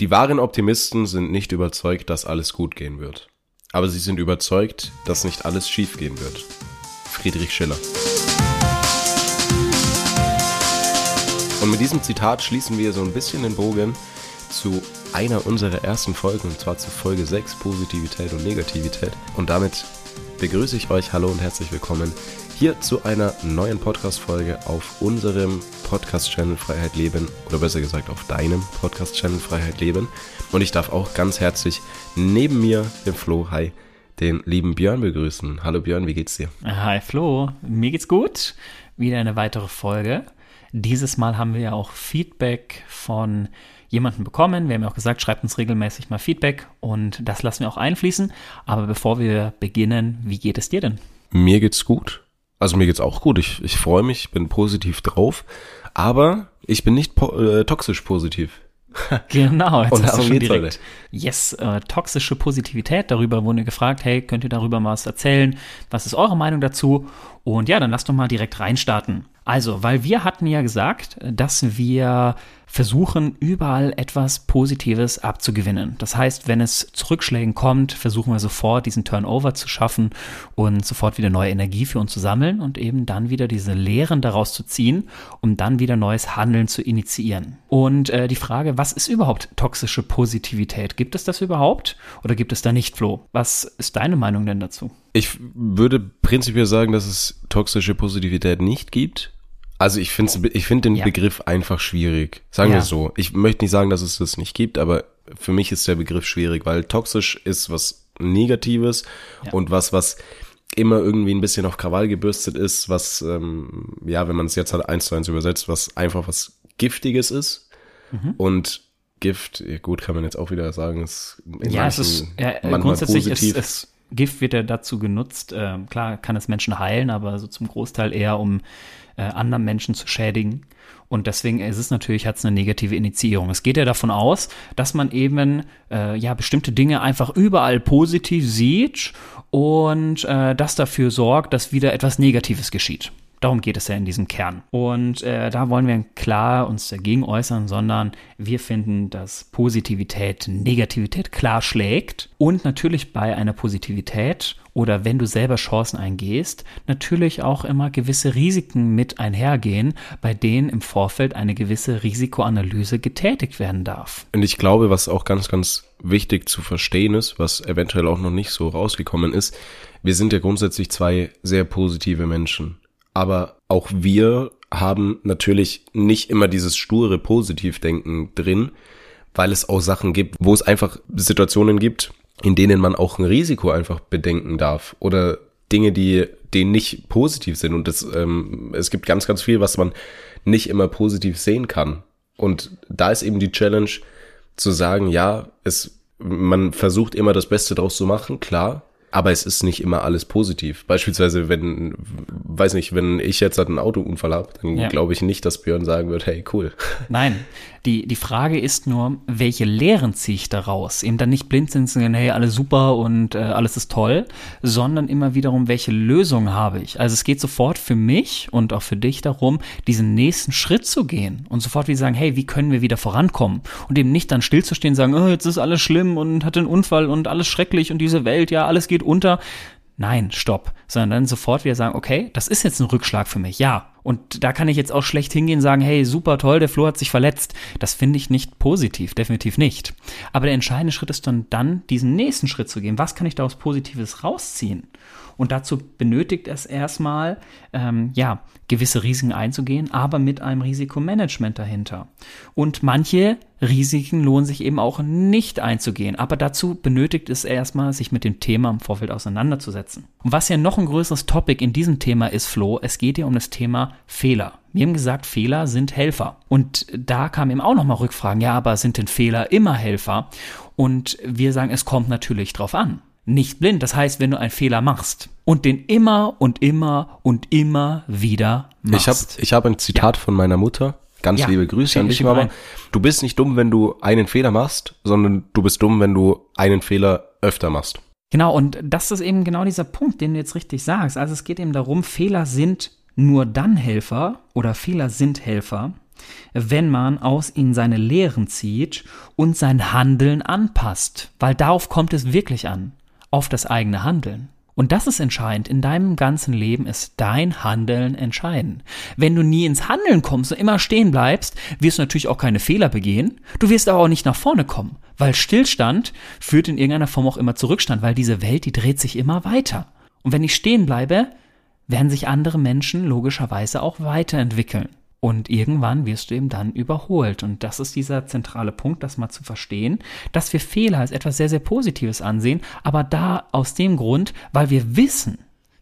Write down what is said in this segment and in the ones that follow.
Die wahren Optimisten sind nicht überzeugt, dass alles gut gehen wird. Aber sie sind überzeugt, dass nicht alles schief gehen wird. Friedrich Schiller. Und mit diesem Zitat schließen wir so ein bisschen den Bogen zu einer unserer ersten Folgen, und zwar zu Folge 6, Positivität und Negativität. Und damit begrüße ich euch, hallo und herzlich willkommen hier zu einer neuen Podcast-Folge auf unserem Podcast-Channel Freiheit Leben oder besser gesagt auf deinem Podcast-Channel Freiheit Leben. Und ich darf auch ganz herzlich neben mir, den Flo, hi, den lieben Björn begrüßen. Hallo Björn, wie geht's dir? Hi Flo, mir geht's gut. Wieder eine weitere Folge. Dieses Mal haben wir ja auch Feedback von jemanden bekommen. Wir haben ja auch gesagt, schreibt uns regelmäßig mal Feedback und das lassen wir auch einfließen. Aber bevor wir beginnen, wie geht es dir denn? Mir geht's gut. Also mir geht's auch gut. Ich, ich freue mich, bin positiv drauf. Aber ich bin nicht po äh, toxisch positiv. genau, jetzt Und hast du schon direkt. Heute. Yes, äh, toxische Positivität. Darüber wurde gefragt, hey, könnt ihr darüber mal was erzählen? Was ist eure Meinung dazu? Und ja, dann lasst doch mal direkt reinstarten. Also, weil wir hatten ja gesagt, dass wir versuchen, überall etwas Positives abzugewinnen. Das heißt, wenn es zu Rückschlägen kommt, versuchen wir sofort diesen Turnover zu schaffen und sofort wieder neue Energie für uns zu sammeln und eben dann wieder diese Lehren daraus zu ziehen, um dann wieder neues Handeln zu initiieren. Und äh, die Frage, was ist überhaupt toxische Positivität? Gibt es das überhaupt oder gibt es da nicht, Flo? Was ist deine Meinung denn dazu? Ich würde prinzipiell sagen, dass es toxische Positivität nicht gibt. Also ich finde ich find den ja. Begriff einfach schwierig. Sagen ja. wir so. Ich möchte nicht sagen, dass es das nicht gibt, aber für mich ist der Begriff schwierig, weil toxisch ist was Negatives ja. und was, was immer irgendwie ein bisschen auf Krawall gebürstet ist, was, ähm, ja, wenn man es jetzt halt eins zu eins übersetzt, was einfach was Giftiges ist. Mhm. Und Gift, gut, kann man jetzt auch wieder sagen, ist in ja, es ist ja, grundsätzlich positiv. Ist, ist Gift wird ja dazu genutzt. Äh, klar kann es Menschen heilen, aber so zum Großteil eher um äh, anderen Menschen zu schädigen. Und deswegen ist es natürlich, hat es eine negative Initiierung. Es geht ja davon aus, dass man eben äh, ja bestimmte Dinge einfach überall positiv sieht und äh, das dafür sorgt, dass wieder etwas Negatives geschieht. Darum geht es ja in diesem Kern. Und äh, da wollen wir klar uns dagegen äußern, sondern wir finden, dass Positivität Negativität klar schlägt und natürlich bei einer Positivität oder wenn du selber Chancen eingehst, natürlich auch immer gewisse Risiken mit einhergehen, bei denen im Vorfeld eine gewisse Risikoanalyse getätigt werden darf. Und ich glaube, was auch ganz, ganz wichtig zu verstehen ist, was eventuell auch noch nicht so rausgekommen ist, wir sind ja grundsätzlich zwei sehr positive Menschen aber auch wir haben natürlich nicht immer dieses sture Positivdenken drin, weil es auch Sachen gibt, wo es einfach Situationen gibt, in denen man auch ein Risiko einfach bedenken darf oder Dinge, die, die nicht positiv sind. Und das, ähm, es gibt ganz, ganz viel, was man nicht immer positiv sehen kann. Und da ist eben die Challenge zu sagen, ja, es, man versucht immer das Beste draus zu machen, klar, aber es ist nicht immer alles positiv. Beispielsweise, wenn, weiß nicht, wenn ich jetzt halt einen Autounfall habe, dann ja. glaube ich nicht, dass Björn sagen wird, hey, cool. Nein, die, die Frage ist nur, welche Lehren ziehe ich daraus? Eben dann nicht blind sind, sagen, hey, alles super und äh, alles ist toll, sondern immer wiederum, welche Lösung habe ich? Also es geht sofort für mich und auch für dich darum, diesen nächsten Schritt zu gehen und sofort wie sagen, hey, wie können wir wieder vorankommen? Und eben nicht dann stillzustehen, sagen, oh, jetzt ist alles schlimm und hatte einen Unfall und alles schrecklich und diese Welt, ja, alles geht unter. Nein, stopp. Sondern dann sofort wieder sagen, okay, das ist jetzt ein Rückschlag für mich, ja. Und da kann ich jetzt auch schlecht hingehen und sagen, hey, super toll, der Flo hat sich verletzt. Das finde ich nicht positiv, definitiv nicht. Aber der entscheidende Schritt ist dann, dann diesen nächsten Schritt zu gehen. Was kann ich daraus Positives rausziehen? Und dazu benötigt es erstmal, ähm, ja, gewisse Risiken einzugehen, aber mit einem Risikomanagement dahinter. Und manche Risiken lohnen sich eben auch nicht einzugehen. Aber dazu benötigt es erstmal, sich mit dem Thema im Vorfeld auseinanderzusetzen. Und was ja noch ein größeres Topic in diesem Thema ist, Flo, es geht ja um das Thema Fehler. Wir haben gesagt, Fehler sind Helfer. Und da kamen eben auch nochmal Rückfragen, ja, aber sind denn Fehler immer Helfer? Und wir sagen, es kommt natürlich drauf an nicht blind. Das heißt, wenn du einen Fehler machst und den immer und immer und immer wieder machst. Ich habe ich hab ein Zitat ja. von meiner Mutter. Ganz ja, liebe Grüße an dich, Mama. Du bist nicht dumm, wenn du einen Fehler machst, sondern du bist dumm, wenn du einen Fehler öfter machst. Genau, und das ist eben genau dieser Punkt, den du jetzt richtig sagst. Also es geht eben darum, Fehler sind nur dann Helfer oder Fehler sind Helfer, wenn man aus ihnen seine Lehren zieht und sein Handeln anpasst, weil darauf kommt es wirklich an, auf das eigene Handeln. Und das ist entscheidend. In deinem ganzen Leben ist dein Handeln entscheidend. Wenn du nie ins Handeln kommst und immer stehen bleibst, wirst du natürlich auch keine Fehler begehen. Du wirst aber auch nicht nach vorne kommen, weil Stillstand führt in irgendeiner Form auch immer Zurückstand, weil diese Welt, die dreht sich immer weiter. Und wenn ich stehen bleibe, werden sich andere Menschen logischerweise auch weiterentwickeln. Und irgendwann wirst du eben dann überholt. Und das ist dieser zentrale Punkt, das mal zu verstehen, dass wir Fehler als etwas sehr, sehr Positives ansehen, aber da aus dem Grund, weil wir wissen,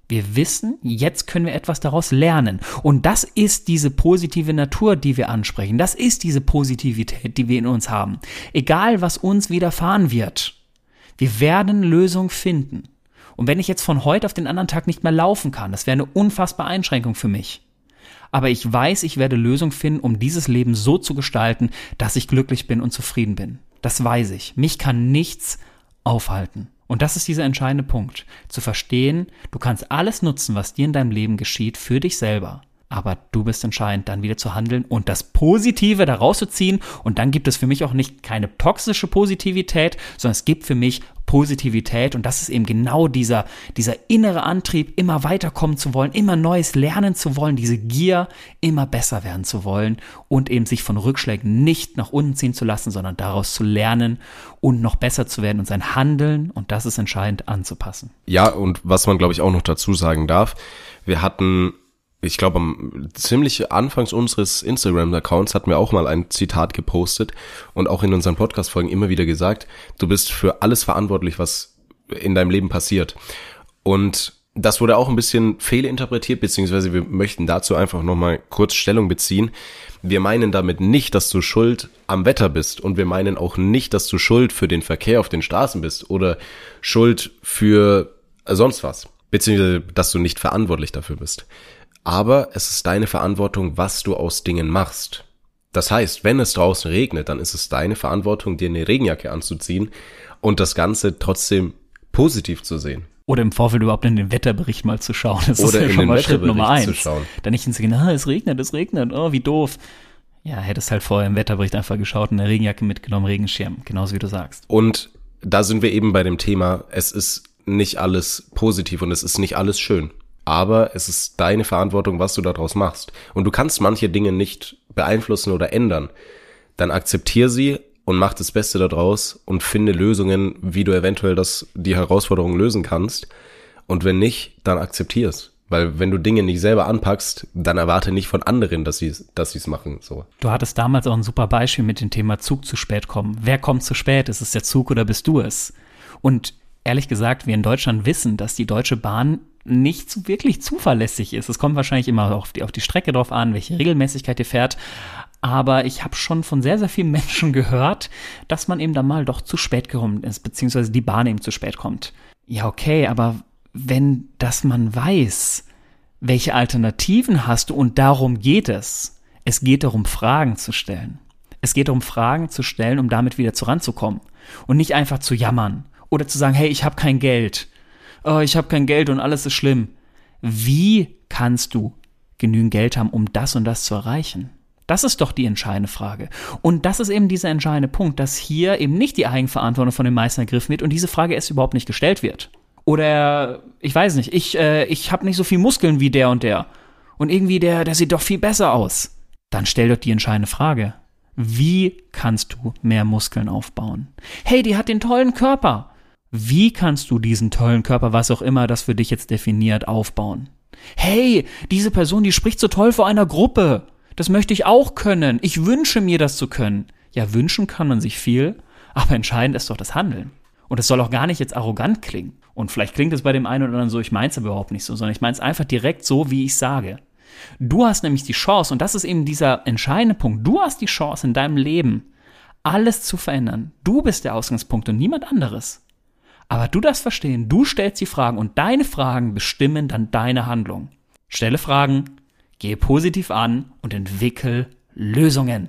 wir wissen, jetzt können wir etwas daraus lernen. Und das ist diese positive Natur, die wir ansprechen. Das ist diese Positivität, die wir in uns haben. Egal, was uns widerfahren wird. Wir werden Lösung finden. Und wenn ich jetzt von heute auf den anderen Tag nicht mehr laufen kann, das wäre eine unfassbare Einschränkung für mich aber ich weiß, ich werde Lösung finden, um dieses Leben so zu gestalten, dass ich glücklich bin und zufrieden bin. Das weiß ich. Mich kann nichts aufhalten. Und das ist dieser entscheidende Punkt. Zu verstehen, du kannst alles nutzen, was dir in deinem Leben geschieht, für dich selber. Aber du bist entscheidend, dann wieder zu handeln und das Positive daraus zu ziehen. Und dann gibt es für mich auch nicht keine toxische Positivität, sondern es gibt für mich Positivität und das ist eben genau dieser, dieser innere Antrieb, immer weiterkommen zu wollen, immer Neues lernen zu wollen, diese Gier, immer besser werden zu wollen und eben sich von Rückschlägen nicht nach unten ziehen zu lassen, sondern daraus zu lernen und noch besser zu werden und sein Handeln, und das ist entscheidend, anzupassen. Ja, und was man, glaube ich, auch noch dazu sagen darf, wir hatten ich glaube, ziemlich Anfangs unseres Instagram-Accounts hatten wir auch mal ein Zitat gepostet und auch in unseren Podcast-Folgen immer wieder gesagt, du bist für alles verantwortlich, was in deinem Leben passiert. Und das wurde auch ein bisschen fehlinterpretiert, beziehungsweise wir möchten dazu einfach nochmal kurz Stellung beziehen. Wir meinen damit nicht, dass du schuld am Wetter bist und wir meinen auch nicht, dass du schuld für den Verkehr auf den Straßen bist oder schuld für sonst was, beziehungsweise dass du nicht verantwortlich dafür bist aber es ist deine Verantwortung, was du aus Dingen machst. Das heißt, wenn es draußen regnet, dann ist es deine Verantwortung, dir eine Regenjacke anzuziehen und das Ganze trotzdem positiv zu sehen. Oder im Vorfeld überhaupt in den Wetterbericht mal zu schauen. Das Oder ist ja schon mal Schritt Nummer eins. Zu schauen. Dann nicht ins ah, es regnet, es regnet, oh, wie doof. Ja, hättest halt vorher im Wetterbericht einfach geschaut und eine Regenjacke mitgenommen, Regenschirm, genauso wie du sagst. Und da sind wir eben bei dem Thema, es ist nicht alles positiv und es ist nicht alles schön aber es ist deine Verantwortung, was du daraus machst. Und du kannst manche Dinge nicht beeinflussen oder ändern. Dann akzeptier sie und mach das Beste daraus und finde Lösungen, wie du eventuell das, die Herausforderung lösen kannst. Und wenn nicht, dann akzeptier's. Weil wenn du Dinge nicht selber anpackst, dann erwarte nicht von anderen, dass sie dass es machen. So. Du hattest damals auch ein super Beispiel mit dem Thema Zug zu spät kommen. Wer kommt zu spät? Ist es der Zug oder bist du es? Und ehrlich gesagt, wir in Deutschland wissen, dass die Deutsche Bahn nicht so wirklich zuverlässig ist. Es kommt wahrscheinlich immer auf die, auf die Strecke drauf an, welche Regelmäßigkeit ihr fährt. Aber ich habe schon von sehr, sehr vielen Menschen gehört, dass man eben dann mal doch zu spät gekommen ist, beziehungsweise die Bahn eben zu spät kommt. Ja, okay, aber wenn das man weiß, welche Alternativen hast du und darum geht es. Es geht darum, Fragen zu stellen. Es geht darum, Fragen zu stellen, um damit wieder zuranzukommen. Und nicht einfach zu jammern oder zu sagen, hey, ich habe kein Geld oh, ich habe kein Geld und alles ist schlimm. Wie kannst du genügend Geld haben, um das und das zu erreichen? Das ist doch die entscheidende Frage. Und das ist eben dieser entscheidende Punkt, dass hier eben nicht die Eigenverantwortung von den meisten ergriffen wird und diese Frage erst überhaupt nicht gestellt wird. Oder ich weiß nicht, ich, äh, ich habe nicht so viel Muskeln wie der und der. Und irgendwie der, der sieht doch viel besser aus. Dann stell doch die entscheidende Frage. Wie kannst du mehr Muskeln aufbauen? Hey, die hat den tollen Körper. Wie kannst du diesen tollen Körper, was auch immer das für dich jetzt definiert, aufbauen? Hey, diese Person, die spricht so toll vor einer Gruppe. Das möchte ich auch können. Ich wünsche mir das zu können. Ja, wünschen kann man sich viel, aber entscheidend ist doch das Handeln. Und es soll auch gar nicht jetzt arrogant klingen. Und vielleicht klingt es bei dem einen oder anderen so, ich meine es aber überhaupt nicht so, sondern ich meine es einfach direkt so, wie ich sage. Du hast nämlich die Chance, und das ist eben dieser entscheidende Punkt, du hast die Chance in deinem Leben, alles zu verändern. Du bist der Ausgangspunkt und niemand anderes. Aber du darfst verstehen, du stellst die Fragen und deine Fragen bestimmen dann deine Handlung. Stelle Fragen, gehe positiv an und entwickel Lösungen.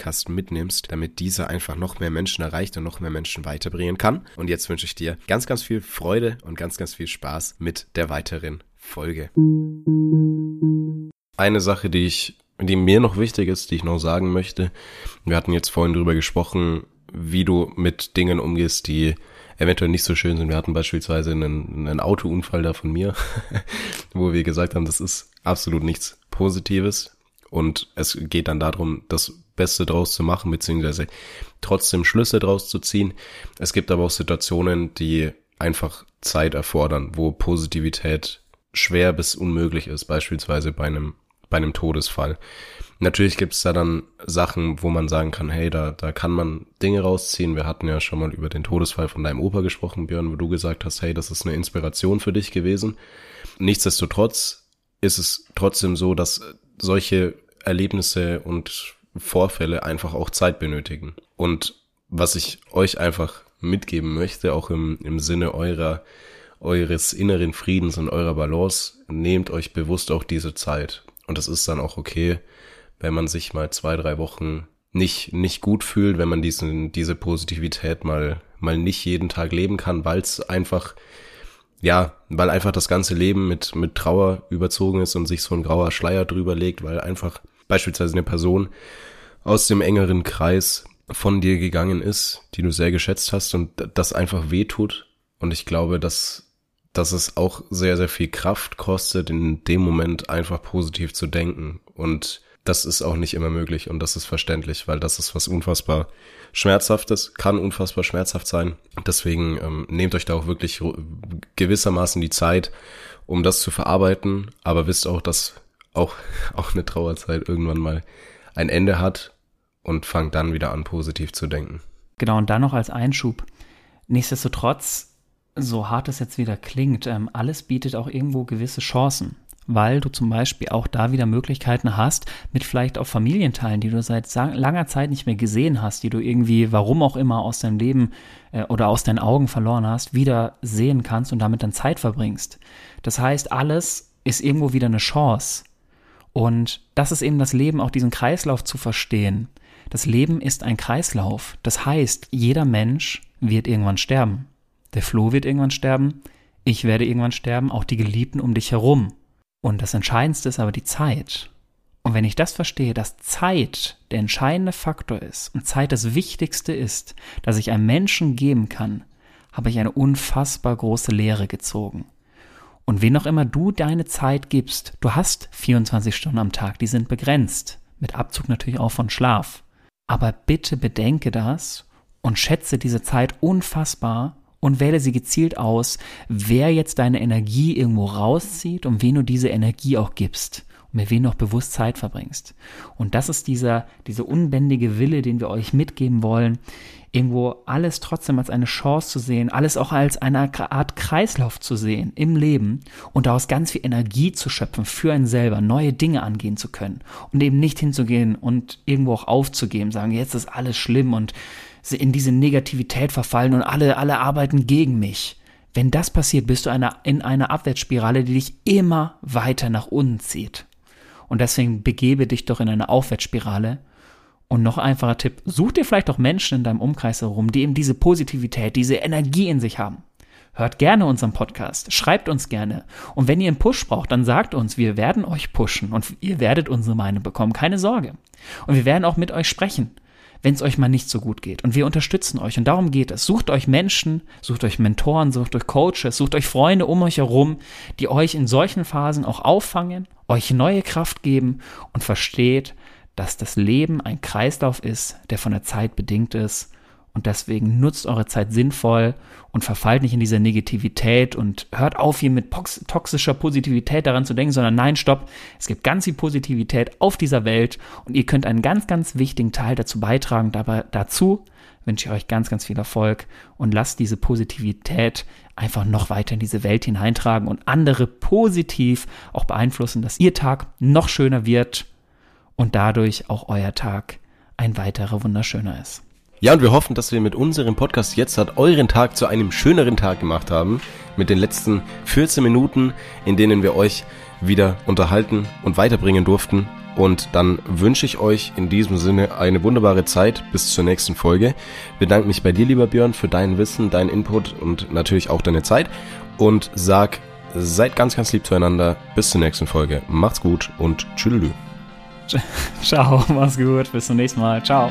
mitnimmst, damit dieser einfach noch mehr Menschen erreicht und noch mehr Menschen weiterbringen kann. Und jetzt wünsche ich dir ganz, ganz viel Freude und ganz, ganz viel Spaß mit der weiteren Folge. Eine Sache, die ich, die mir noch wichtig ist, die ich noch sagen möchte. Wir hatten jetzt vorhin drüber gesprochen, wie du mit Dingen umgehst, die eventuell nicht so schön sind. Wir hatten beispielsweise einen, einen Autounfall da von mir, wo wir gesagt haben, das ist absolut nichts Positives. Und es geht dann darum, das Beste draus zu machen, beziehungsweise trotzdem Schlüsse draus zu ziehen. Es gibt aber auch Situationen, die einfach Zeit erfordern, wo Positivität schwer bis unmöglich ist, beispielsweise bei einem, bei einem Todesfall. Natürlich gibt es da dann Sachen, wo man sagen kann, hey, da, da kann man Dinge rausziehen. Wir hatten ja schon mal über den Todesfall von deinem Opa gesprochen, Björn, wo du gesagt hast, hey, das ist eine Inspiration für dich gewesen. Nichtsdestotrotz ist es trotzdem so, dass solche Erlebnisse und Vorfälle einfach auch Zeit benötigen. Und was ich euch einfach mitgeben möchte, auch im, im Sinne eurer, eures inneren Friedens und eurer Balance, nehmt euch bewusst auch diese Zeit. Und es ist dann auch okay, wenn man sich mal zwei, drei Wochen nicht, nicht gut fühlt, wenn man diesen, diese Positivität mal, mal nicht jeden Tag leben kann, weil es einfach, ja, weil einfach das ganze Leben mit, mit Trauer überzogen ist und sich so ein grauer Schleier drüber legt, weil einfach beispielsweise eine Person aus dem engeren Kreis von dir gegangen ist, die du sehr geschätzt hast und das einfach wehtut. Und ich glaube, dass, dass es auch sehr, sehr viel Kraft kostet, in dem Moment einfach positiv zu denken. Und das ist auch nicht immer möglich und das ist verständlich, weil das ist was unfassbar Schmerzhaftes, kann unfassbar schmerzhaft sein. Deswegen ähm, nehmt euch da auch wirklich gewissermaßen die Zeit, um das zu verarbeiten, aber wisst auch, dass auch, auch eine Trauerzeit irgendwann mal ein Ende hat und fangt dann wieder an, positiv zu denken. Genau, und dann noch als Einschub. Nichtsdestotrotz, so hart es jetzt wieder klingt, ähm, alles bietet auch irgendwo gewisse Chancen, weil du zum Beispiel auch da wieder Möglichkeiten hast, mit vielleicht auch Familienteilen, die du seit langer Zeit nicht mehr gesehen hast, die du irgendwie, warum auch immer, aus deinem Leben äh, oder aus deinen Augen verloren hast, wieder sehen kannst und damit dann Zeit verbringst. Das heißt, alles ist irgendwo wieder eine Chance. Und das ist eben das Leben, auch diesen Kreislauf zu verstehen. Das Leben ist ein Kreislauf. Das heißt, jeder Mensch wird irgendwann sterben. Der Flo wird irgendwann sterben, ich werde irgendwann sterben, auch die Geliebten um dich herum. Und das Entscheidendste ist aber die Zeit. Und wenn ich das verstehe, dass Zeit der entscheidende Faktor ist und Zeit das Wichtigste ist, dass ich einem Menschen geben kann, habe ich eine unfassbar große Lehre gezogen. Und wen auch immer du deine Zeit gibst, du hast 24 Stunden am Tag, die sind begrenzt, mit Abzug natürlich auch von Schlaf. Aber bitte bedenke das und schätze diese Zeit unfassbar und wähle sie gezielt aus, wer jetzt deine Energie irgendwo rauszieht und wen du diese Energie auch gibst mit wem auch bewusst Zeit verbringst. Und das ist dieser, dieser unbändige Wille, den wir euch mitgeben wollen, irgendwo alles trotzdem als eine Chance zu sehen, alles auch als eine Art Kreislauf zu sehen im Leben und daraus ganz viel Energie zu schöpfen für einen selber, neue Dinge angehen zu können und eben nicht hinzugehen und irgendwo auch aufzugeben, sagen, jetzt ist alles schlimm und in diese Negativität verfallen und alle, alle arbeiten gegen mich. Wenn das passiert, bist du in einer Abwärtsspirale, die dich immer weiter nach unten zieht. Und deswegen begebe dich doch in eine Aufwärtsspirale und noch einfacher Tipp, such dir vielleicht auch Menschen in deinem Umkreis herum, die eben diese Positivität, diese Energie in sich haben. Hört gerne unseren Podcast, schreibt uns gerne. Und wenn ihr einen Push braucht, dann sagt uns, wir werden euch pushen und ihr werdet unsere Meinung bekommen, keine Sorge. Und wir werden auch mit euch sprechen, wenn es euch mal nicht so gut geht. Und wir unterstützen euch und darum geht es. Sucht euch Menschen, sucht euch Mentoren, sucht euch Coaches, sucht euch Freunde um euch herum, die euch in solchen Phasen auch auffangen, euch neue Kraft geben und versteht, dass das Leben ein Kreislauf ist, der von der Zeit bedingt ist Und deswegen nutzt eure Zeit sinnvoll und verfallt nicht in diese Negativität und hört auf, hier mit toxischer Positivität daran zu denken, sondern nein, stopp. Es gibt ganz viel Positivität auf dieser Welt und ihr könnt einen ganz, ganz wichtigen Teil dazu beitragen. Dabei, dazu wünsche ich euch ganz, ganz viel Erfolg und lasst diese Positivität einfach noch weiter in diese Welt hineintragen und andere positiv auch beeinflussen, dass ihr Tag noch schöner wird und dadurch auch euer Tag ein weiterer wunderschöner ist. Ja, und wir hoffen, dass wir mit unserem Podcast jetzt hat euren Tag zu einem schöneren Tag gemacht haben. Mit den letzten 14 Minuten, in denen wir euch wieder unterhalten und weiterbringen durften. Und dann wünsche ich euch in diesem Sinne eine wunderbare Zeit bis zur nächsten Folge. Bedanke mich bei dir, lieber Björn, für dein Wissen, deinen Input und natürlich auch deine Zeit. Und sag, seid ganz, ganz lieb zueinander. Bis zur nächsten Folge. Macht's gut und tschüdelü. Ciao, mach's gut. Bis zum nächsten Mal. Ciao.